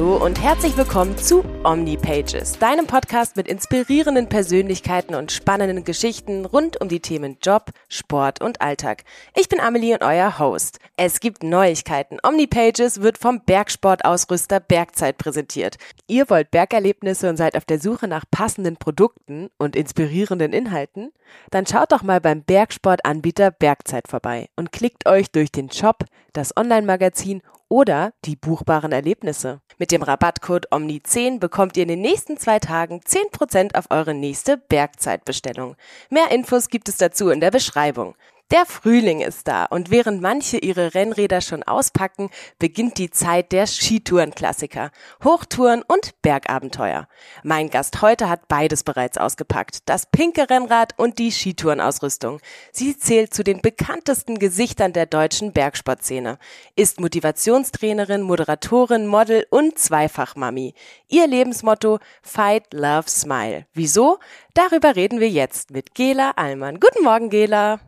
Hallo und herzlich willkommen zu OmniPages, deinem Podcast mit inspirierenden Persönlichkeiten und spannenden Geschichten rund um die Themen Job, Sport und Alltag. Ich bin Amelie und euer Host. Es gibt Neuigkeiten. OmniPages wird vom Bergsportausrüster Bergzeit präsentiert. Ihr wollt Bergerlebnisse und seid auf der Suche nach passenden Produkten und inspirierenden Inhalten? Dann schaut doch mal beim Bergsportanbieter Bergzeit vorbei und klickt euch durch den Shop, das Online-Magazin oder die buchbaren Erlebnisse. Mit dem Rabattcode OMNI10 bekommt ihr in den nächsten zwei Tagen 10% auf eure nächste Bergzeitbestellung. Mehr Infos gibt es dazu in der Beschreibung. Der Frühling ist da und während manche ihre Rennräder schon auspacken, beginnt die Zeit der Skitourenklassiker, Hochtouren und Bergabenteuer. Mein Gast heute hat beides bereits ausgepackt, das pinke Rennrad und die Skitourenausrüstung. Sie zählt zu den bekanntesten Gesichtern der deutschen Bergsportszene, ist Motivationstrainerin, Moderatorin, Model und Zweifachmami. Ihr Lebensmotto Fight, Love, Smile. Wieso? Darüber reden wir jetzt mit Gela Allmann. Guten Morgen, Gela.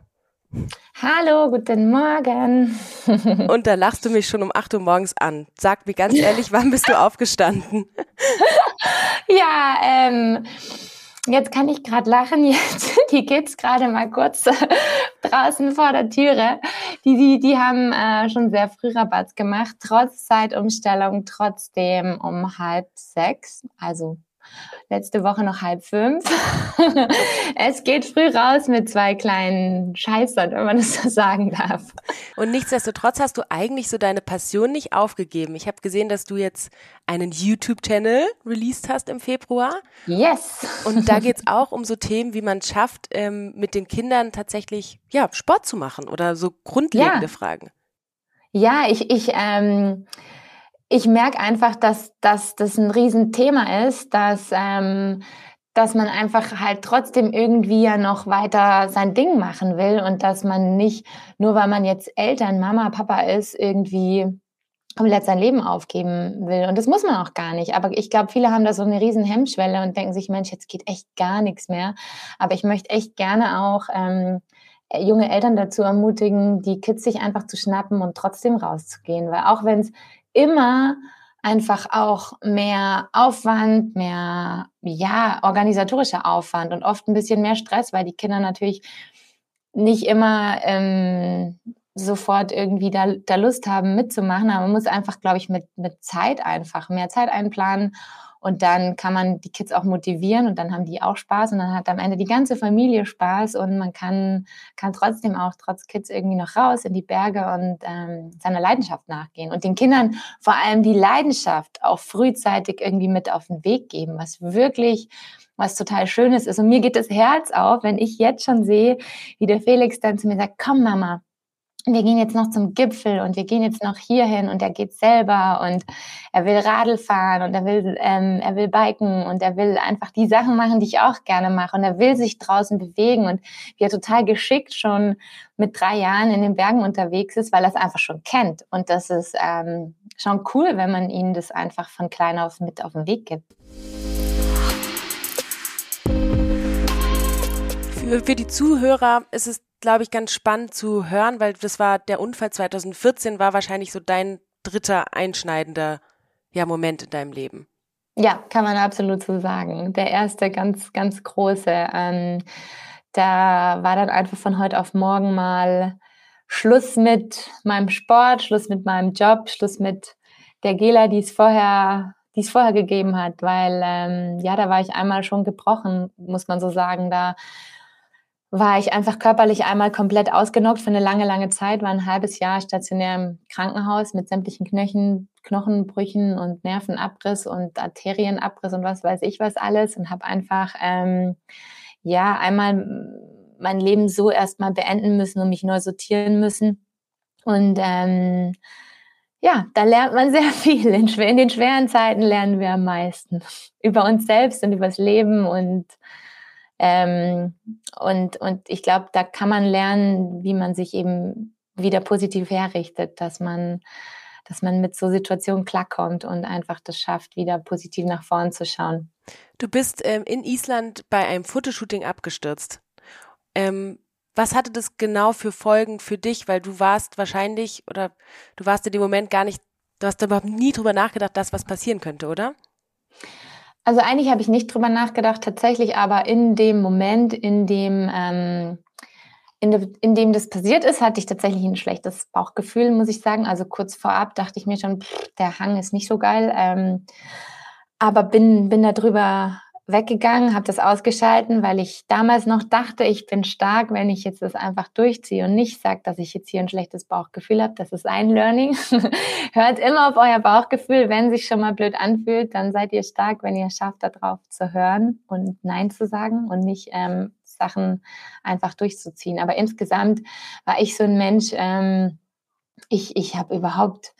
Hallo, guten Morgen. Und da lachst du mich schon um 8 Uhr morgens an. Sag mir ganz ehrlich, wann bist du aufgestanden? ja, ähm, jetzt kann ich gerade lachen. Jetzt, die Kids gerade mal kurz draußen vor der Türe. Die, die, die haben äh, schon sehr früh Rabatt gemacht, trotz Zeitumstellung, trotzdem um halb sechs, also letzte Woche noch halb fünf. es geht früh raus mit zwei kleinen Scheißern, wenn man das so sagen darf. Und nichtsdestotrotz hast du eigentlich so deine Passion nicht aufgegeben. Ich habe gesehen, dass du jetzt einen YouTube-Channel released hast im Februar. Yes. Und da geht's auch um so Themen, wie man schafft, ähm, mit den Kindern tatsächlich ja Sport zu machen oder so grundlegende ja. Fragen. Ja, ich, ich ähm, ich merke einfach, dass, dass das ein Riesenthema ist, dass, ähm, dass man einfach halt trotzdem irgendwie ja noch weiter sein Ding machen will und dass man nicht, nur weil man jetzt Eltern, Mama, Papa ist, irgendwie komplett sein Leben aufgeben will. Und das muss man auch gar nicht. Aber ich glaube, viele haben da so eine riesen Hemmschwelle und denken sich, Mensch, jetzt geht echt gar nichts mehr. Aber ich möchte echt gerne auch ähm, junge Eltern dazu ermutigen, die Kids sich einfach zu schnappen und trotzdem rauszugehen. Weil auch wenn es immer einfach auch mehr Aufwand, mehr, ja, organisatorischer Aufwand und oft ein bisschen mehr Stress, weil die Kinder natürlich nicht immer ähm, sofort irgendwie da, da Lust haben mitzumachen. Aber man muss einfach, glaube ich, mit, mit Zeit einfach mehr Zeit einplanen und dann kann man die Kids auch motivieren und dann haben die auch Spaß und dann hat am Ende die ganze Familie Spaß und man kann, kann trotzdem auch trotz Kids irgendwie noch raus in die Berge und ähm, seiner Leidenschaft nachgehen und den Kindern vor allem die Leidenschaft auch frühzeitig irgendwie mit auf den Weg geben, was wirklich was total Schönes ist. Und mir geht das Herz auf, wenn ich jetzt schon sehe, wie der Felix dann zu mir sagt, komm Mama, wir gehen jetzt noch zum Gipfel und wir gehen jetzt noch hierhin und er geht selber und er will Radl fahren und er will, ähm, er will biken und er will einfach die Sachen machen, die ich auch gerne mache und er will sich draußen bewegen und wie er total geschickt schon mit drei Jahren in den Bergen unterwegs ist, weil er es einfach schon kennt und das ist ähm, schon cool, wenn man ihnen das einfach von klein auf mit auf den Weg gibt. Für, für die Zuhörer ist es glaube ich, ganz spannend zu hören, weil das war der Unfall 2014 war wahrscheinlich so dein dritter einschneidender ja, Moment in deinem Leben. Ja, kann man absolut so sagen. Der erste ganz, ganz große. Ähm, da war dann einfach von heute auf morgen mal Schluss mit meinem Sport, Schluss mit meinem Job, Schluss mit der Gela, die es vorher, die es vorher gegeben hat, weil ähm, ja, da war ich einmal schon gebrochen, muss man so sagen. Da war ich einfach körperlich einmal komplett ausgenockt für eine lange, lange Zeit, war ein halbes Jahr stationär im Krankenhaus mit sämtlichen Knöchen, Knochenbrüchen und Nervenabriss und Arterienabriss und was weiß ich was alles und habe einfach ähm, ja einmal mein Leben so erstmal beenden müssen und mich neu sortieren müssen. Und ähm, ja, da lernt man sehr viel. In, in den schweren Zeiten lernen wir am meisten über uns selbst und über das Leben und ähm, und, und ich glaube, da kann man lernen, wie man sich eben wieder positiv herrichtet, dass man, dass man mit so Situationen klarkommt und einfach das schafft, wieder positiv nach vorn zu schauen. Du bist ähm, in Island bei einem Fotoshooting abgestürzt. Ähm, was hatte das genau für Folgen für dich? Weil du warst wahrscheinlich oder du warst in dem Moment gar nicht Du hast überhaupt nie drüber nachgedacht, dass was passieren könnte, oder? Also eigentlich habe ich nicht drüber nachgedacht, tatsächlich aber in dem Moment, in dem, ähm, in, de, in dem das passiert ist, hatte ich tatsächlich ein schlechtes Bauchgefühl, muss ich sagen. Also kurz vorab dachte ich mir schon, pff, der Hang ist nicht so geil. Ähm, aber bin, bin darüber weggegangen, habe das ausgeschalten, weil ich damals noch dachte, ich bin stark, wenn ich jetzt das einfach durchziehe und nicht sage, dass ich jetzt hier ein schlechtes Bauchgefühl habe. Das ist ein Learning. Hört immer auf euer Bauchgefühl. Wenn sich schon mal blöd anfühlt, dann seid ihr stark, wenn ihr schafft, darauf zu hören und Nein zu sagen und nicht ähm, Sachen einfach durchzuziehen. Aber insgesamt war ich so ein Mensch, ähm, ich, ich habe überhaupt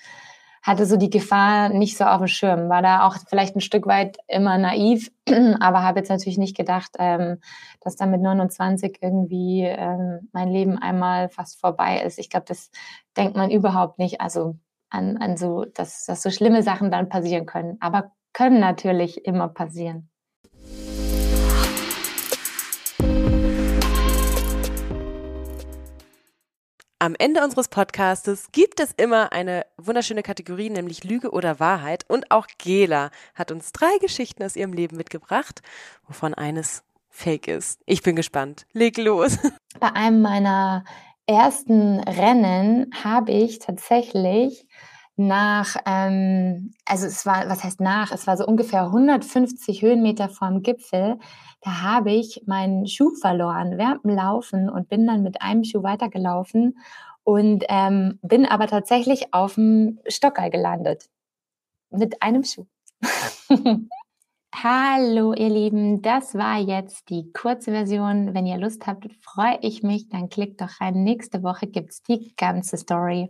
hatte so die Gefahr nicht so auf dem Schirm, war da auch vielleicht ein Stück weit immer naiv, aber habe jetzt natürlich nicht gedacht, ähm, dass da mit 29 irgendwie ähm, mein Leben einmal fast vorbei ist. Ich glaube, das denkt man überhaupt nicht, also an, an so, dass, dass so schlimme Sachen dann passieren können, aber können natürlich immer passieren. Am Ende unseres Podcastes gibt es immer eine wunderschöne Kategorie, nämlich Lüge oder Wahrheit. Und auch Gela hat uns drei Geschichten aus ihrem Leben mitgebracht, wovon eines fake ist. Ich bin gespannt. Leg los. Bei einem meiner ersten Rennen habe ich tatsächlich nach, ähm, also es war, was heißt nach, es war so ungefähr 150 Höhenmeter vorm Gipfel, da habe ich meinen Schuh verloren während dem Laufen und bin dann mit einem Schuh weitergelaufen und ähm, bin aber tatsächlich auf dem Stockerl gelandet. Mit einem Schuh. Hallo ihr Lieben, das war jetzt die kurze Version. Wenn ihr Lust habt, freue ich mich, dann klickt doch rein. Nächste Woche gibt es die ganze Story.